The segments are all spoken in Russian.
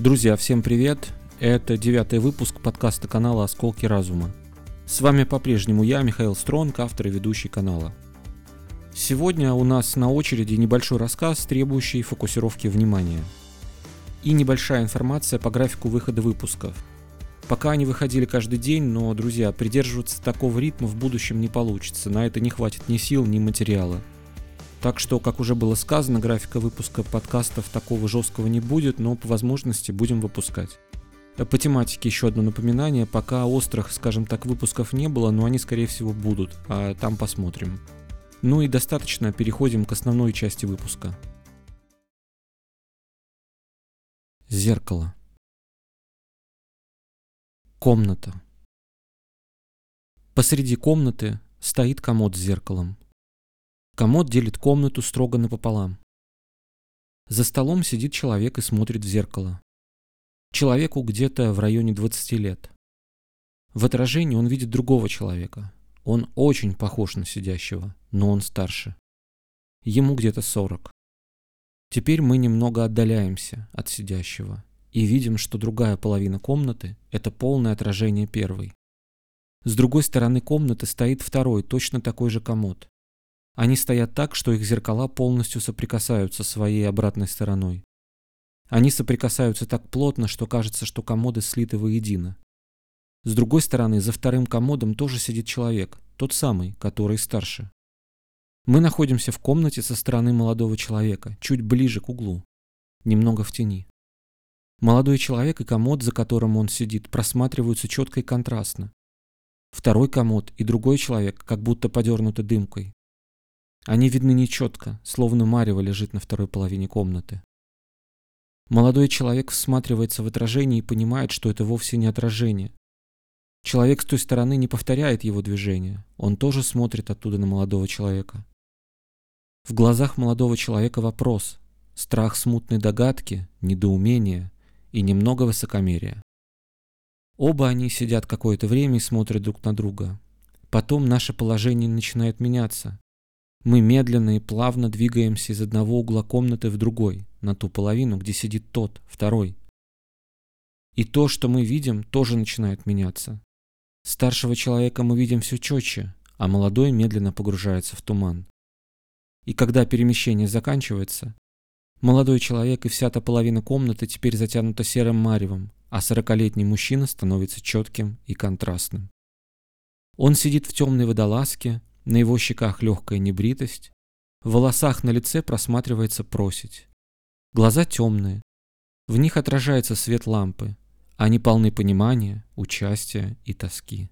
Друзья, всем привет! Это девятый выпуск подкаста канала «Осколки разума». С вами по-прежнему я, Михаил Стронг, автор и ведущий канала. Сегодня у нас на очереди небольшой рассказ, требующий фокусировки внимания. И небольшая информация по графику выхода выпусков. Пока они выходили каждый день, но, друзья, придерживаться такого ритма в будущем не получится, на это не хватит ни сил, ни материала. Так что, как уже было сказано, графика выпуска подкастов такого жесткого не будет, но по возможности будем выпускать. Э, по тематике еще одно напоминание. Пока острых, скажем так, выпусков не было, но они, скорее всего, будут. А там посмотрим. Ну и достаточно, переходим к основной части выпуска. Зеркало. Комната. Посреди комнаты стоит комод с зеркалом. Комод делит комнату строго напополам. За столом сидит человек и смотрит в зеркало. Человеку где-то в районе 20 лет. В отражении он видит другого человека. Он очень похож на сидящего, но он старше. Ему где-то 40. Теперь мы немного отдаляемся от сидящего и видим, что другая половина комнаты – это полное отражение первой. С другой стороны комнаты стоит второй, точно такой же комод. Они стоят так, что их зеркала полностью соприкасаются своей обратной стороной. Они соприкасаются так плотно, что кажется, что комоды слиты воедино. С другой стороны, за вторым комодом тоже сидит человек, тот самый, который старше. Мы находимся в комнате со стороны молодого человека, чуть ближе к углу, немного в тени. Молодой человек и комод, за которым он сидит, просматриваются четко и контрастно. Второй комод и другой человек как будто подернуты дымкой. Они видны нечетко, словно марево лежит на второй половине комнаты. Молодой человек всматривается в отражение и понимает, что это вовсе не отражение. Человек с той стороны не повторяет его движения, он тоже смотрит оттуда на молодого человека. В глазах молодого человека вопрос, страх смутной догадки, недоумение и немного высокомерия. Оба они сидят какое-то время и смотрят друг на друга. Потом наше положение начинает меняться. Мы медленно и плавно двигаемся из одного угла комнаты в другой, на ту половину, где сидит тот, второй. И то, что мы видим, тоже начинает меняться. Старшего человека мы видим все четче, а молодой медленно погружается в туман. И когда перемещение заканчивается, молодой человек и вся та половина комнаты теперь затянута серым маревом, а сорокалетний мужчина становится четким и контрастным. Он сидит в темной водолазке, на его щеках легкая небритость, в волосах на лице просматривается просить. Глаза темные, в них отражается свет лампы, они полны понимания, участия и тоски.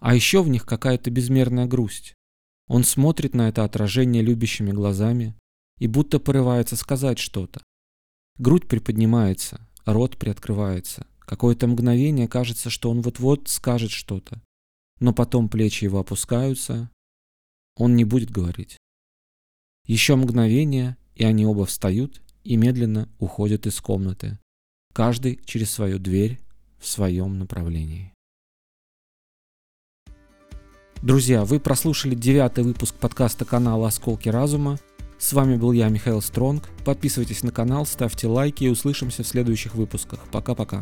А еще в них какая-то безмерная грусть. Он смотрит на это отражение любящими глазами и будто порывается сказать что-то. Грудь приподнимается, рот приоткрывается. Какое-то мгновение кажется, что он вот-вот скажет что-то. Но потом плечи его опускаются, он не будет говорить. Еще мгновение, и они оба встают и медленно уходят из комнаты, каждый через свою дверь в своем направлении. Друзья, вы прослушали девятый выпуск подкаста канала «Осколки разума». С вами был я, Михаил Стронг. Подписывайтесь на канал, ставьте лайки и услышимся в следующих выпусках. Пока-пока.